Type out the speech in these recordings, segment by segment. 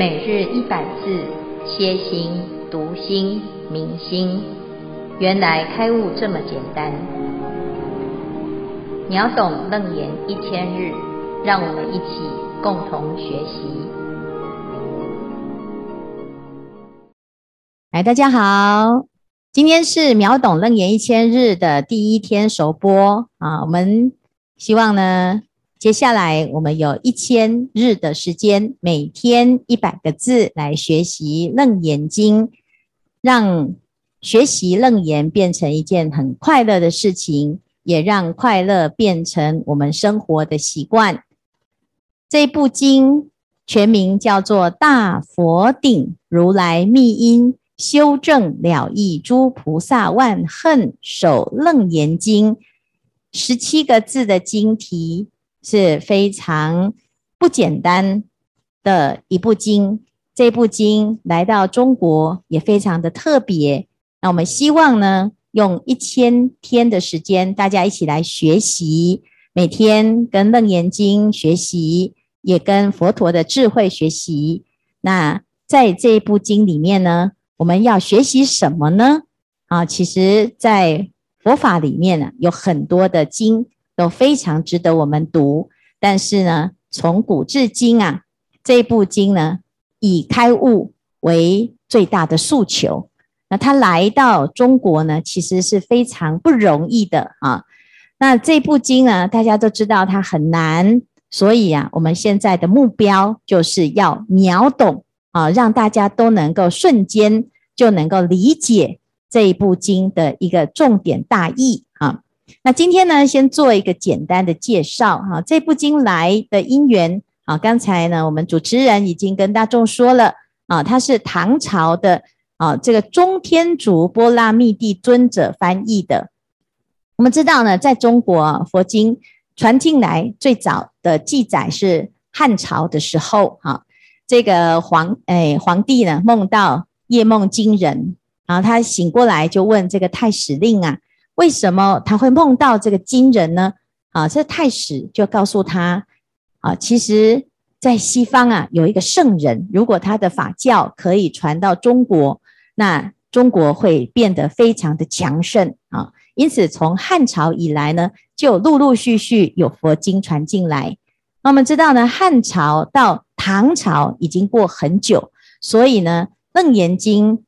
每日一百字，歇心、读心、明心，原来开悟这么简单。秒懂楞严一千日，让我们一起共同学习。来，大家好，今天是秒懂楞严一千日的第一天首播啊，我们希望呢。接下来我们有一千日的时间，每天一百个字来学习《楞严经》，让学习楞严变成一件很快乐的事情，也让快乐变成我们生活的习惯。这部经全名叫做《大佛顶如来密因修正了义诸菩萨万恨首楞严经》，十七个字的经题。是非常不简单的一部经，这部经来到中国也非常的特别。那我们希望呢，用一千天的时间，大家一起来学习，每天跟楞严经学习，也跟佛陀的智慧学习。那在这一部经里面呢，我们要学习什么呢？啊，其实，在佛法里面呢，有很多的经。都非常值得我们读，但是呢，从古至今啊，这部经呢，以开悟为最大的诉求。那他来到中国呢，其实是非常不容易的啊。那这部经呢，大家都知道它很难，所以啊，我们现在的目标就是要秒懂啊，让大家都能够瞬间就能够理解这一部经的一个重点大意。那今天呢，先做一个简单的介绍哈。这部经来的因缘啊，刚才呢，我们主持人已经跟大众说了啊，他是唐朝的啊，这个中天竺波拉密帝尊者翻译的。我们知道呢，在中国，佛经传进来最早的记载是汉朝的时候哈，这个皇哎皇帝呢梦到夜梦惊人，然后他醒过来就问这个太史令啊。为什么他会梦到这个金人呢？啊，这太史就告诉他啊，其实，在西方啊，有一个圣人，如果他的法教可以传到中国，那中国会变得非常的强盛啊。因此，从汉朝以来呢，就陆陆续续有佛经传进来。那我们知道呢，汉朝到唐朝已经过很久，所以呢，《楞严经》。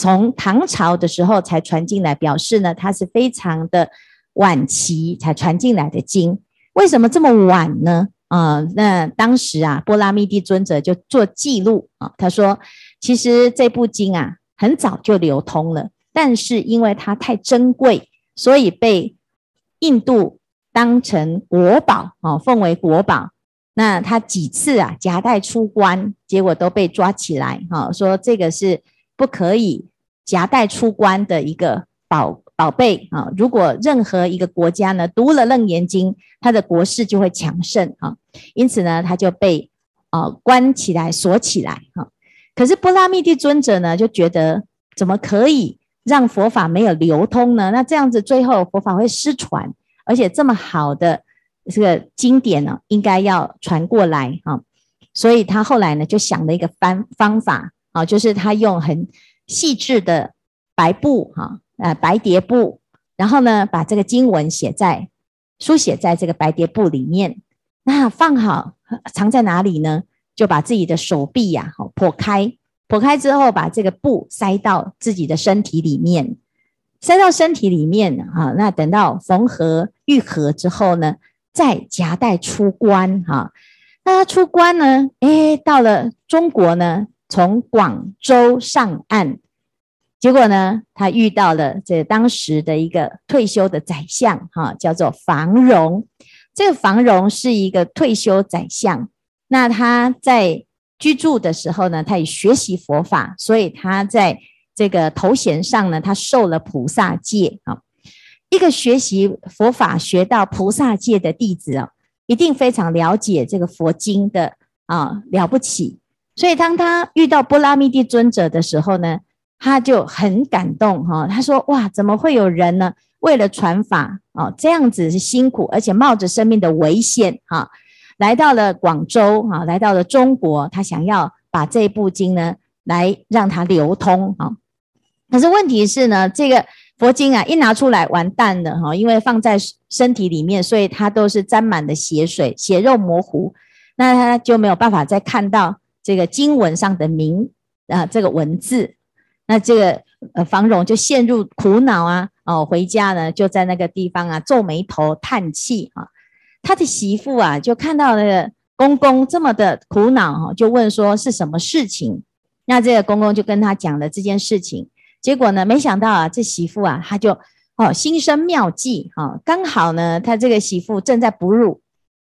从唐朝的时候才传进来，表示呢，它是非常的晚期才传进来的经。为什么这么晚呢？啊、那当时啊，波拉密帝尊者就做记录啊，他说，其实这部经啊，很早就流通了，但是因为它太珍贵，所以被印度当成国宝啊，奉为国宝。那他几次啊夹带出关，结果都被抓起来，哈，说这个是不可以。夹带出关的一个宝宝贝啊！如果任何一个国家呢读了《楞严经》，它的国势就会强盛啊。因此呢，他就被啊关起来锁起来哈。可是波拉密帝尊者呢就觉得，怎么可以让佛法没有流通呢？那这样子最后佛法会失传，而且这么好的这个经典呢，应该要传过来啊。所以他后来呢就想了一个方方法啊，就是他用很。细致的白布，哈，呃，白叠布，然后呢，把这个经文写在书写在这个白叠布里面。那放好，藏在哪里呢？就把自己的手臂呀，好剖开，剖开之后，把这个布塞到自己的身体里面，塞到身体里面，哈。那等到缝合愈合之后呢，再夹带出关，哈。那他出关呢？哎，到了中国呢？从广州上岸，结果呢，他遇到了这当时的一个退休的宰相，哈，叫做房荣。这个房荣是一个退休宰相，那他在居住的时候呢，他也学习佛法，所以他在这个头衔上呢，他受了菩萨戒啊。一个学习佛法学到菩萨戒的弟子啊，一定非常了解这个佛经的啊，了不起。所以，当他遇到波拉密帝尊者的时候呢，他就很感动哈。他说：“哇，怎么会有人呢？为了传法啊，这样子是辛苦，而且冒着生命的危险哈，来到了广州哈，来到了中国，他想要把这部经呢来让它流通啊。可是问题是呢，这个佛经啊一拿出来完蛋了哈，因为放在身体里面，所以它都是沾满了血水，血肉模糊，那他就没有办法再看到这个经文上的名啊这个文字，那这个呃房荣就陷入苦恼啊哦，回家呢就在那个地方啊皱眉头叹气啊，他的媳妇啊就看到那个公公这么的苦恼，就问说是什么事情？那这个公公就跟他讲了这件事情。结果呢，没想到啊，这媳妇啊，她就哦心生妙计哈、刚好呢，她这个媳妇正在哺乳，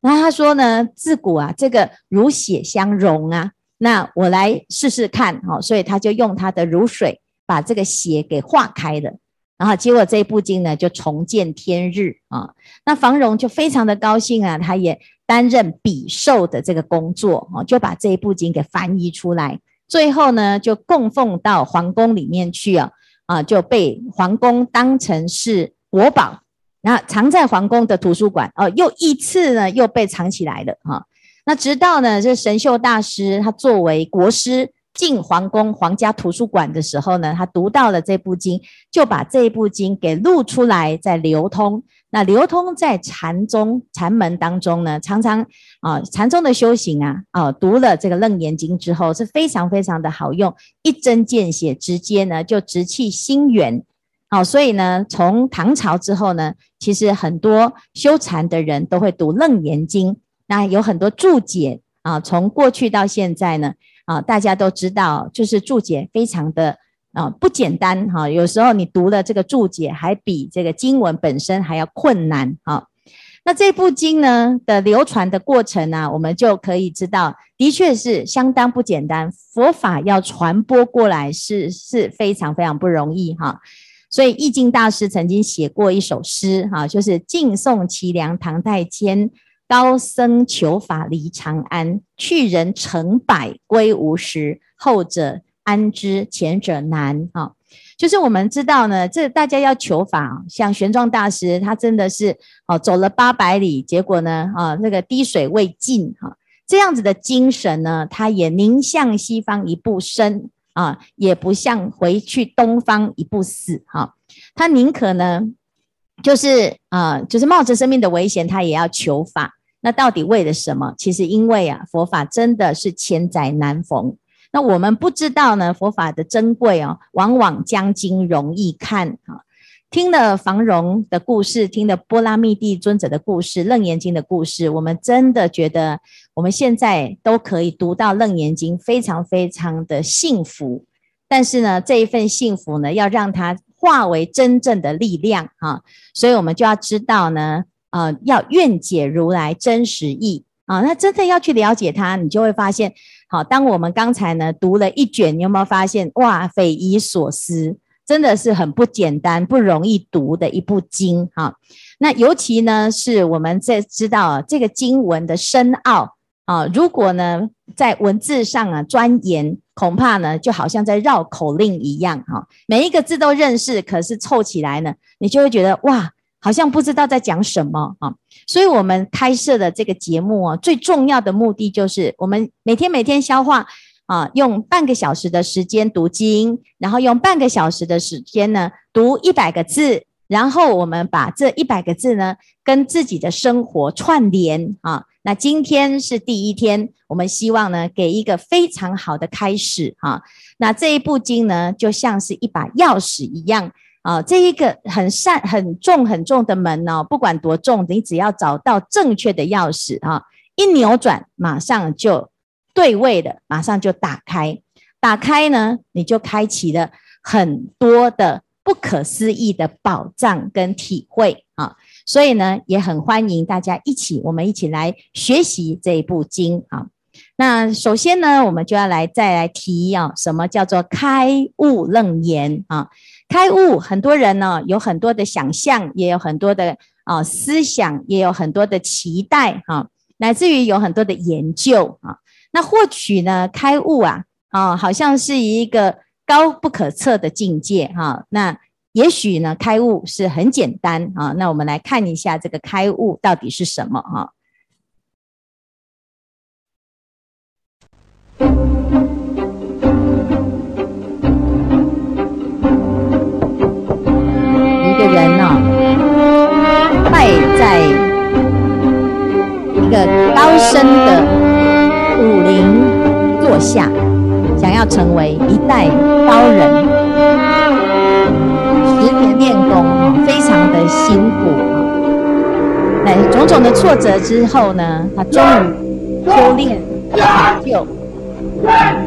那她说呢，自古啊，这个乳血相融啊，那我来试试看、哦，所以他就用他的乳水把这个血给化开了，然后结果这一部经呢就重见天日啊、那房荣就非常的高兴啊，他也担任笔授的这个工作哦，就把这一部经给翻译出来。最后呢，就供奉到皇宫里面去啊，啊，就被皇宫当成是国宝，然后藏在皇宫的图书馆哦，又一次呢又被藏起来了哈。那直到呢，这神秀大师他作为国师进皇宫皇家图书馆的时候呢，他读到了这部经，就把这部经给录出来，再流通。那流通在禅宗禅门当中呢，常常啊禅宗的修行啊，啊读了这个楞严经之后是非常非常的好用，一针见血，直接呢就直契心源。好、啊，所以呢，从唐朝之后呢，其实很多修禅的人都会读楞严经，那有很多注解啊，从过去到现在呢。啊，大家都知道，就是注解非常的啊不简单哈、有时候你读了这个注解，还比这个经文本身还要困难啊。那这部经呢的流传的过程呢、我们就可以知道，的确是相当不简单。佛法要传播过来是是非常非常不容易哈、所以易经大师曾经写过一首诗哈、就是晋宋齐梁唐代谦。高僧求法离长安，去人成百归无实。后者安知前者难？啊，就是我们知道呢，这大家要求法，像玄奘大师，他真的是哦走了八百里，结果呢啊那个滴水未进哈，这样子的精神呢，他也宁向西方一步生啊，也不向回去东方一步死哈，他宁可呢。就是啊、就是冒着生命的危险，他也要求法。那到底为了什么？其实因为啊，佛法真的是千载难逢。那我们不知道呢，佛法的珍贵哦，往往将经容易看啊。听了房荣的故事，听了波拉密帝尊者的故事，楞严经的故事，我们真的觉得我们现在都可以读到楞严经，非常非常的幸福。但是呢，这一份幸福呢，要让它。化为真正的力量啊，所以我们就要知道呢，呃，要愿解如来真实意啊。那真的要去了解它，你就会发现，好，当我们刚才呢读了一卷，你有没有发现哇，匪夷所思，真的是很不简单、不容易读的一部经哈。那尤其呢，是我们在知道这个经文的深奥啊，如果呢在文字上啊钻研。恐怕呢，就好像在绕口令一样哈，每一个字都认识，可是凑起来呢，你就会觉得哇，好像不知道在讲什么啊。所以，我们开设的这个节目啊，最重要的目的就是，我们每天每天消化啊，用半个小时的时间读经，然后用半个小时的时间呢，读一百个字，然后我们把这一百个字呢，跟自己的生活串联啊。那今天是第一天，我们希望呢，给一个非常好的开始哈。那这一部经呢，就像是一把钥匙一样啊，这一个很善、很重、很重的门呢，不管多重，你只要找到正确的钥匙啊，一扭转，马上就对位了，马上就打开。打开呢，你就开启了很多的不可思议的宝藏跟体会啊。所以呢，也很欢迎大家一起，我们一起来学习这一部经啊。那首先呢，我们就要来再来提啊，什么叫做开悟楞严啊？开悟，很多人呢有很多的想象，也有很多的啊思想，也有很多的期待哈，乃至于有很多的研究啊。那或许呢，开悟啊啊，好像是一个高不可测的境界哈。那也许呢，开悟是很简单啊。那我们来看一下这个开悟到底是什么哈。个高深的武林座下，想要成为一代高人，十年练功，非常的辛苦啊。在种种的挫折之后呢，他终于修炼成就，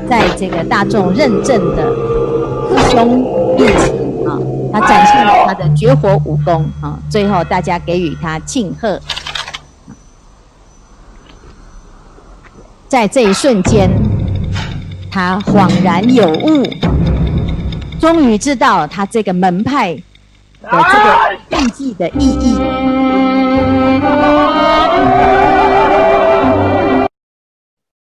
在这个大众认证的师兄面前。他展现了他的绝活武功啊！最后大家给予他庆贺。在这一瞬间，他恍然有悟，终于知道他这个门派的这个印记的意义。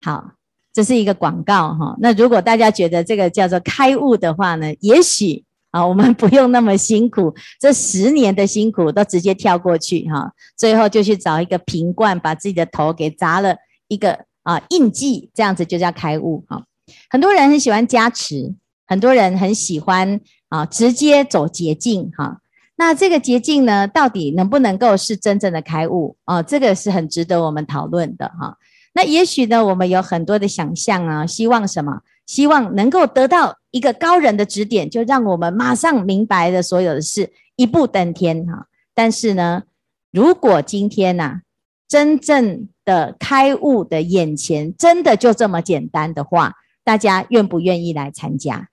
好，这是一个广告哈。那如果大家觉得这个叫做开悟的话呢，也许。啊，我们不用那么辛苦，这十年的辛苦都直接跳过去哈。最后就去找一个瓶罐，把自己的头给砸了一个啊印记，这样子就叫开悟哈。很多人很喜欢加持，很多人很喜欢啊直接走捷径哈。那这个捷径呢，到底能不能够是真正的开悟啊？这个是很值得我们讨论的哈。那也许呢，我们有很多的想象啊，希望什么？希望能够得到一个高人的指点，就让我们马上明白了所有的事，一步登天哈。但是呢，如果今天呐，真正的开悟的眼前，真的就这么简单的话，大家愿不愿意来参加？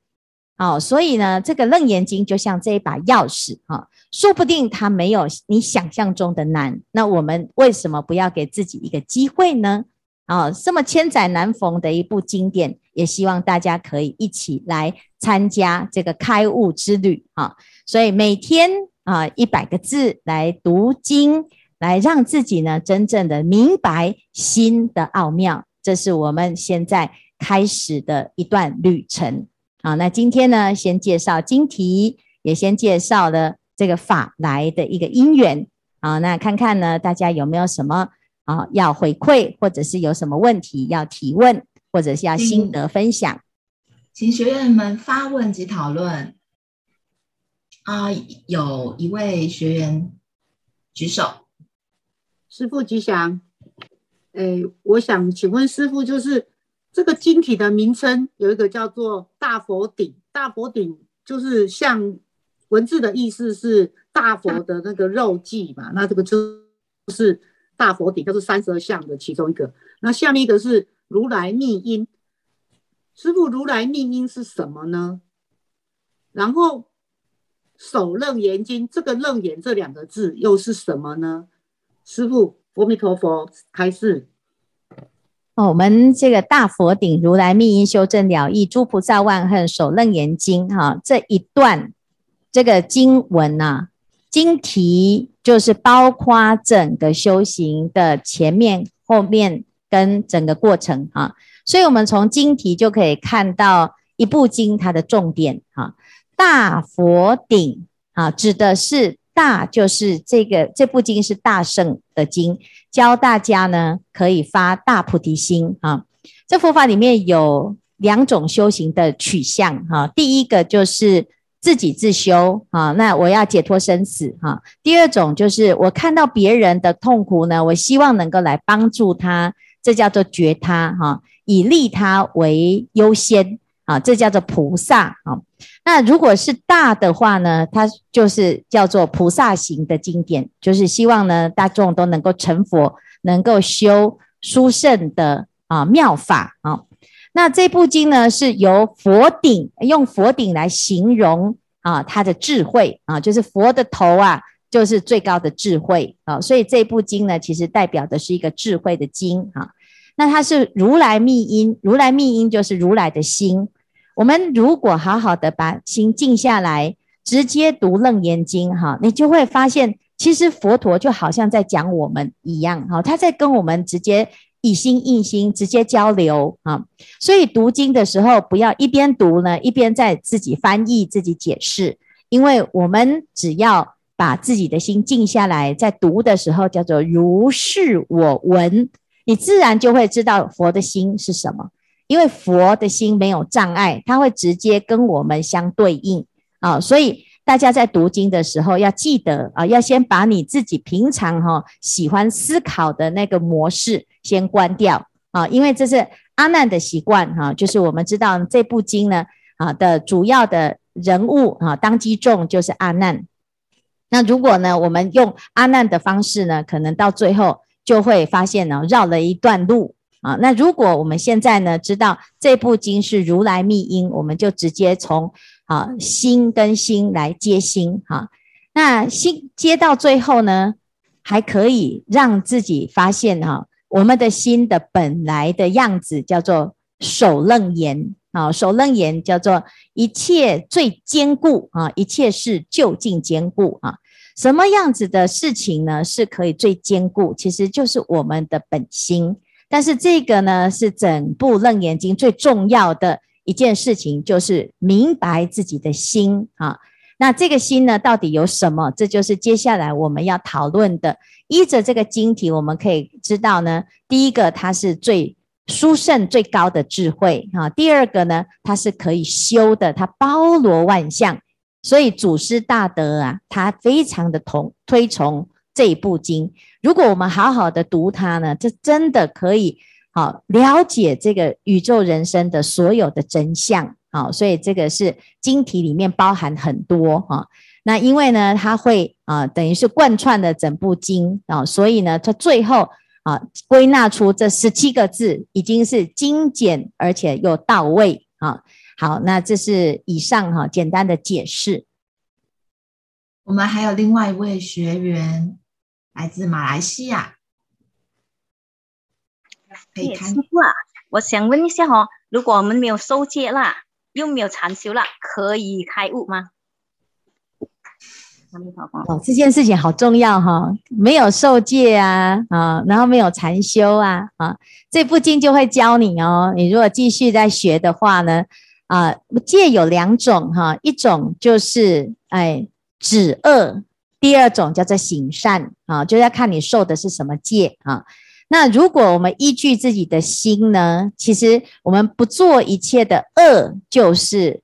哦，所以呢，这个楞严经就像这一把钥匙哈，说不定它没有你想象中的难。那我们为什么不要给自己一个机会呢？啊，这么千载难逢的一部经典。也希望大家可以一起来参加这个开悟之旅啊！所以每天啊一百个字来读经，来让自己呢真正的明白心的奥妙，这是我们现在开始的一段旅程啊！那今天呢，先介绍经题，也先介绍了这个法来的一个因缘啊！那看看呢，大家有没有什么啊要回馈，或者是有什么问题要提问？或者是要心得分享，请学员们发问及讨论。啊，有一位学员举手，师傅吉祥。哎，我想请问师傅，就是这个晶体的名称有一个叫做大佛顶，大佛顶就是像文字的意思是大佛的那个肉髻嘛，那这个就是大佛顶，就是三十二相的其中一个。那下面一个是。如来密因，师傅，如来密因是什么呢？然后首楞严经这个楞严这两个字又是什么呢？师父，阿弥陀佛，开示。哦，我们这个大佛顶如来密因修证了义，诸菩萨万恨首楞严经哈，这一段这个经文呐、经题就是包括整个修行的前面后面。跟整个过程啊，所以我们从经题就可以看到一部经它的重点啊。大佛顶啊，指的是大，就是这个这部经是大圣的经，教大家呢可以发大菩提心啊。这佛法里面有两种修行的取向哈，第一个就是自己自修啊，那我要解脱生死哈。第二种就是我看到别人的痛苦呢，我希望能够来帮助他。这叫做觉他哈，以利他为优先啊，这叫做菩萨啊。那如果是大的话呢，它就是叫做菩萨行的经典，就是希望呢大众都能够成佛，能够修殊胜的啊妙法啊。那这部经呢是由佛顶用佛顶来形容啊，他的智慧啊，就是佛的头啊。就是最高的智慧啊，所以这部经呢，其实代表的是一个智慧的经啊。那它是如来密因，如来密因就是如来的心。我们如果好好的把心静下来，直接读楞严经哈，你就会发现，其实佛陀就好像在讲我们一样哈，他在跟我们直接以心印心，直接交流啊。所以读经的时候，不要一边读呢，一边在自己翻译、自己解释，因为我们只要。把自己的心静下来，在读的时候叫做如是我闻，你自然就会知道佛的心是什么。因为佛的心没有障碍，它会直接跟我们相对应啊，所以大家在读经的时候要记得啊，要先把你自己平常哈喜欢思考的那个模式先关掉啊，因为这是阿难的习惯哈，就是我们知道这部经呢啊的主要的人物啊，当机众就是阿难。那如果呢，我们用阿难的方式呢，可能到最后就会发现呢，绕了一段路啊。那如果我们现在呢，知道这部经是如来密因，我们就直接从啊心跟心来接心哈。那心接到最后呢，还可以让自己发现哈，我们的心的本来的样子叫做首楞严啊，首楞严叫做一切最坚固啊，一切事究竟坚固啊。什么样子的事情呢，是可以最坚固？其实就是我们的本心。但是这个呢，是整部楞严经最重要的一件事情，就是明白自己的心啊。那这个心呢，到底有什么？这就是接下来我们要讨论的。依着这个经题，我们可以知道呢，第一个它是最殊胜、最高的智慧啊。第二个呢，它是可以修的，它包罗万象。所以祖师大德啊，他非常的同推崇这一部经。如果我们好好的读它呢，这真的可以好了解这个宇宙人生的所有的真相啊。所以这个是经题里面包含很多啊。那因为呢，它会啊等于是贯穿的整部经啊，所以呢，它最后啊归纳出这十七个字，已经是精简而且又到位啊。好，那这是以上哈简单的解释。我们还有另外一位学员来自马来西亚，可以看。师父啊，我想问一下哈，如果我们没有受戒啦，又没有禅修啦，可以开悟吗？哦，这件事情好重要哈，没有受戒啊啊，然后没有禅修啊啊，这部经就会教你哦。你如果继续在学的话呢？啊，戒有两种哈，一种就是哎止恶，第二种叫做行善啊，就要看你受的是什么戒啊。那如果我们依据自己的心呢，其实我们不做一切的恶，就是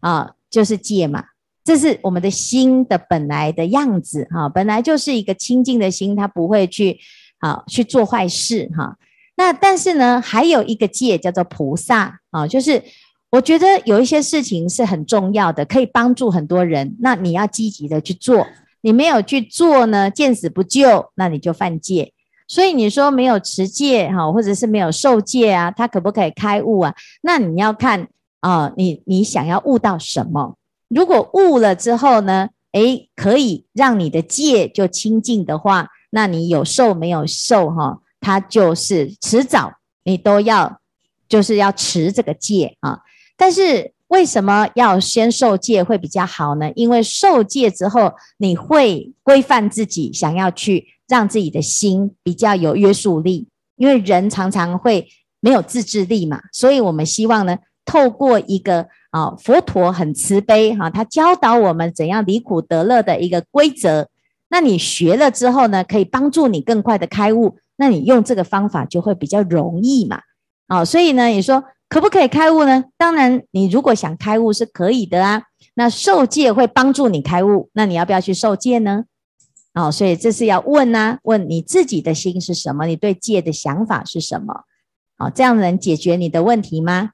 啊，就是戒嘛。这是我们的心的本来的样子哈，本来就是一个清净的心，它不会去啊去做坏事哈。那但是呢，还有一个戒叫做菩萨啊，就是。我觉得有一些事情是很重要的，可以帮助很多人。那你要积极的去做，你没有去做呢，见死不救，那你就犯戒。所以你说没有持戒哈，或者是没有受戒啊，他可不可以开悟啊？那你要看啊，你你想要悟到什么？如果悟了之后呢，诶，可以让你的戒就清净的话，那你有受没有受哈，他就是迟早你都要就是要持这个戒啊。但是为什么要先受戒会比较好呢？因为受戒之后，你会规范自己，想要去让自己的心比较有约束力。因为人常常会没有自制力嘛，所以我们希望呢，透过一个啊佛陀很慈悲哈，他教导我们怎样离苦得乐的一个规则。那你学了之后呢，可以帮助你更快的开悟。那你用这个方法就会比较容易嘛。啊，所以呢，你说。可不可以开悟呢？当然，你如果想开悟是可以的啊。那受戒会帮助你开悟，那你要不要去受戒呢？哦，所以这是要问啊，问你自己的心是什么？你对戒的想法是什么？哦，这样能解决你的问题吗？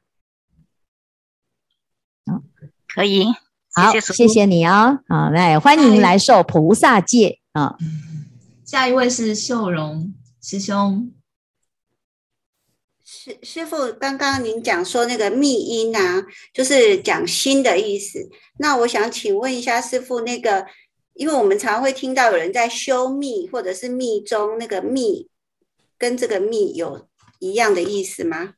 嗯，可以。好，谢谢，谢谢你哦。好，来欢迎来受菩萨戒啊。下一位是秀荣师兄。师师父，刚刚您讲说那个密音啊，就是讲心的意思。那我想请问一下师傅，那个，因为我们常会听到有人在修密或者是密宗，那个密跟这个密有一样的意思吗？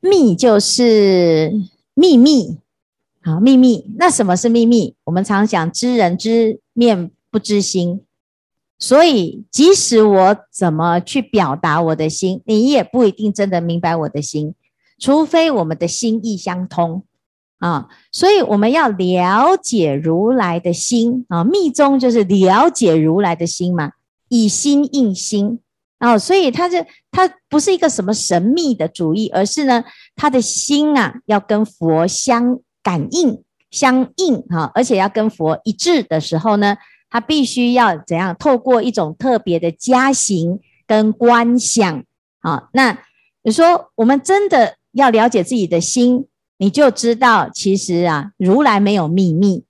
密就是秘密，好，秘密。那什么是秘密？我们常讲知人知面不知心。所以，即使我怎么去表达我的心，你也不一定真的明白我的心，除非我们的心意相通啊。所以，我们要了解如来的心啊。密宗就是了解如来的心嘛，以心印心啊，所以他这他不是一个什么神秘的主义，而是呢，他的心啊要跟佛相感应、相应哈，而且要跟佛一致的时候呢，他必须要怎样？透过一种特别的加行跟观想啊。那你说，我们真的要了解自己的心，你就知道，其实啊，如来没有秘密，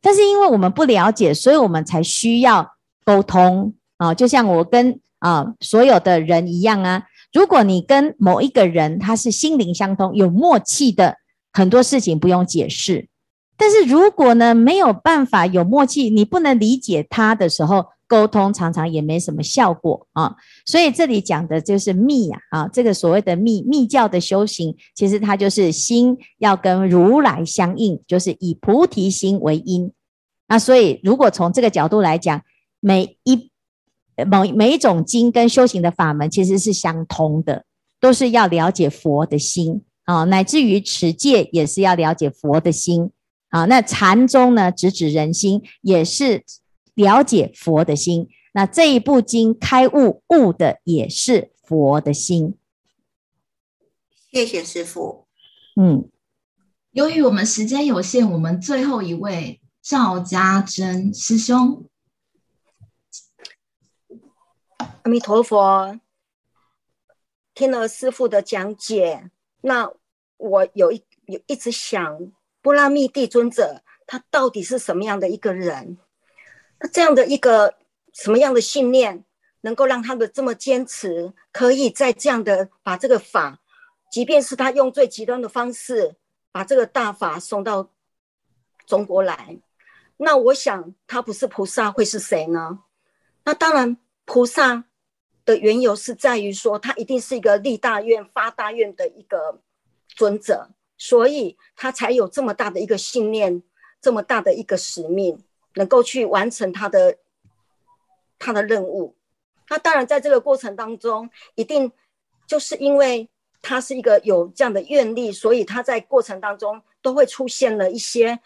但是因为我们不了解，所以我们才需要沟通啊。就像我跟。啊，所有的人一样啊。如果你跟某一个人他是心灵相通、有默契的，很多事情不用解释。但是如果呢，没有办法有默契，你不能理解他的时候，沟通常常也没什么效果啊。所以这里讲的就是密呀啊，这个所谓的密密教的修行，其实它就是心要跟如来相应，就是以菩提心为因。那所以如果从这个角度来讲，每一某每一种经跟修行的法门其实是相通的，都是要了解佛的心啊，乃至于持戒也是要了解佛的心啊。那禅宗呢，直指人心，也是了解佛的心。那这一部经开悟悟的也是佛的心。谢谢师傅。嗯，由于我们时间有限，我们最后一位赵家珍师兄。阿弥陀佛，听了师傅的讲解，那我有一有一直想，波拉密帝尊者他到底是什么样的一个人？那这样的一个什么样的信念，能够让他的这么坚持，可以在这样的把这个法，即便是他用最极端的方式把这个大法送到中国来，那我想他不是菩萨会是谁呢？那当然。菩萨的缘由是在于说，他一定是一个立大愿、发大愿的一个尊者，所以他才有这么大的一个信念，这么大的一个使命，能够去完成他的他的任务。那当然，在这个过程当中，一定就是因为他是一个有这样的愿力，所以他在过程当中都会出现了一些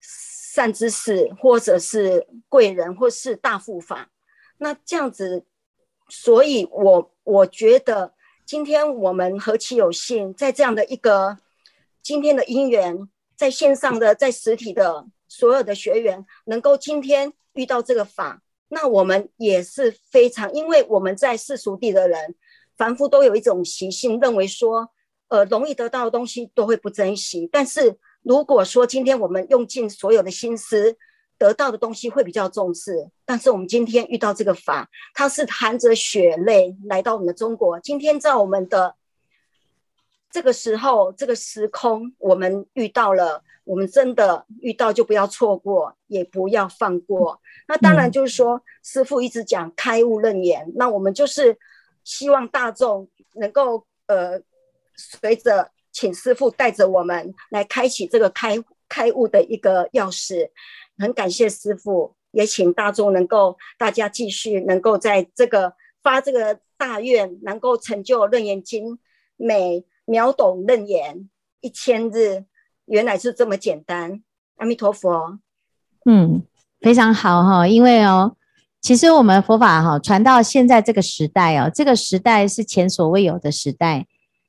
善知识，或者是贵人，或是大护法。那这样子，所以我我觉得今天我们何其有幸，在这样的一个今天的因缘，在线上的、在实体的所有的学员，能够今天遇到这个法，那我们也是非常，因为我们在世俗地的人，凡夫都有一种习性，认为说，呃，容易得到的东西都会不珍惜。但是如果说今天我们用尽所有的心思，得到的东西会比较重视，但是我们今天遇到这个法，它是含着血泪来到我们的中国。今天在我们的这个时候、这个时空，我们遇到了，我们真的遇到就不要错过，也不要放过。那当然就是说，嗯、师傅一直讲开悟论言，那我们就是希望大众能够呃，随着请师傅带着我们来开启这个开开悟的一个钥匙。很感谢师傅，也请大众能够大家继续能够在这个发这个大愿，能够成就《楞严经》，每秒懂楞严一千日，原来是这么简单。阿弥陀佛。嗯，非常好哈，因为哦，其实我们佛法哈传到现在这个时代哦，这个时代是前所未有的时代，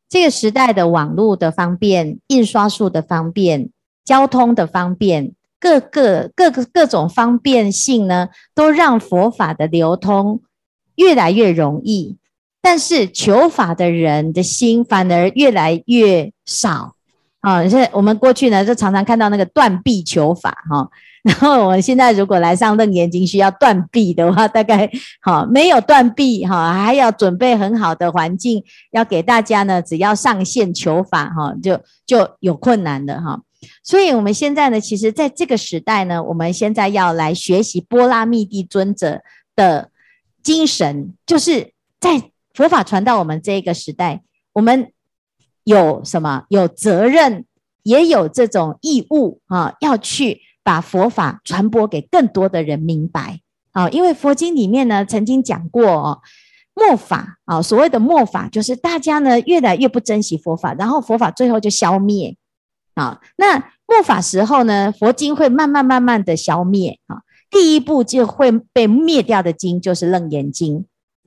这个时代的网络的方便、印刷术的方便、交通的方便。各个各个各种方便性呢，都让佛法的流通越来越容易，但是求法的人的心反而越来越少啊！现在我们过去呢，就常常看到那个断臂求法哈、然后我们现在如果来上楞严经需要断臂的话，大概好、啊、没有断臂哈，还要准备很好的环境，要给大家呢，只要上线求法哈、就就有困难的哈。所以，我们现在呢，其实在这个时代呢，我们现在要来学习波拉密帝尊者的精神，就是在佛法传到我们这个时代，我们有什么？有责任，也有这种义务啊，要去把佛法传播给更多的人明白啊。因为佛经里面呢，曾经讲过哦，末法啊，所谓的末法，就是大家呢越来越不珍惜佛法，然后佛法最后就消灭。啊，那末法时候呢，佛经会慢慢慢慢的消灭啊。第一步就会被灭掉的经就是《楞严经》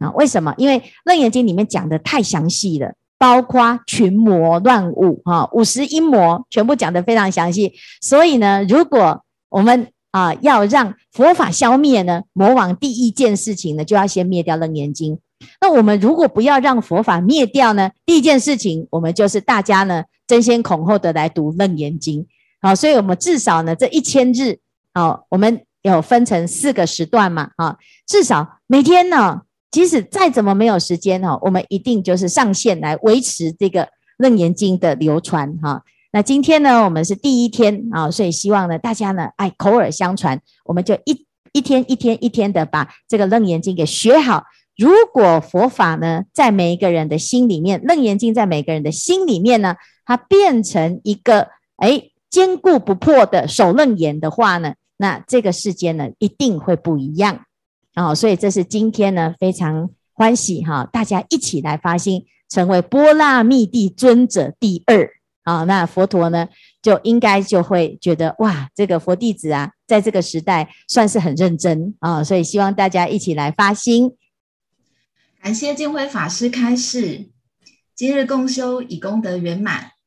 啊。为什么？因为《楞严经》里面讲的太详细了，包括群魔乱舞哈，五十阴魔全部讲得非常详细。所以呢，如果我们啊要让佛法消灭呢，魔王第一件事情呢，就要先灭掉《楞严经》。那我们如果不要让佛法灭掉呢，第一件事情，我们就是大家呢争先恐后的来读《楞严经》。好，所以我们至少呢这一千日，好，我们有分成四个时段嘛，啊，至少每天呢，即使再怎么没有时间哈，我们一定就是上线来维持这个《楞严经》的流传哈。那今天呢，我们是第一天啊，所以希望呢大家呢，哎，口耳相传，我们就一一天一天一天的把这个《楞严经》给学好。如果佛法呢，在每一个人的心里面，《楞严经》在每个人的心里面呢，它变成一个哎坚固不破的守楞严的话呢，那这个世间呢一定会不一样啊！所以这是今天呢非常欢喜哈，大家一起来发心，成为波罗蜜地尊者第二啊！那佛陀呢就应该就会觉得哇，这个佛弟子啊，在这个时代算是很认真啊！所以希望大家一起来发心。感谢净慧法师开示，今日共修以功德圆满，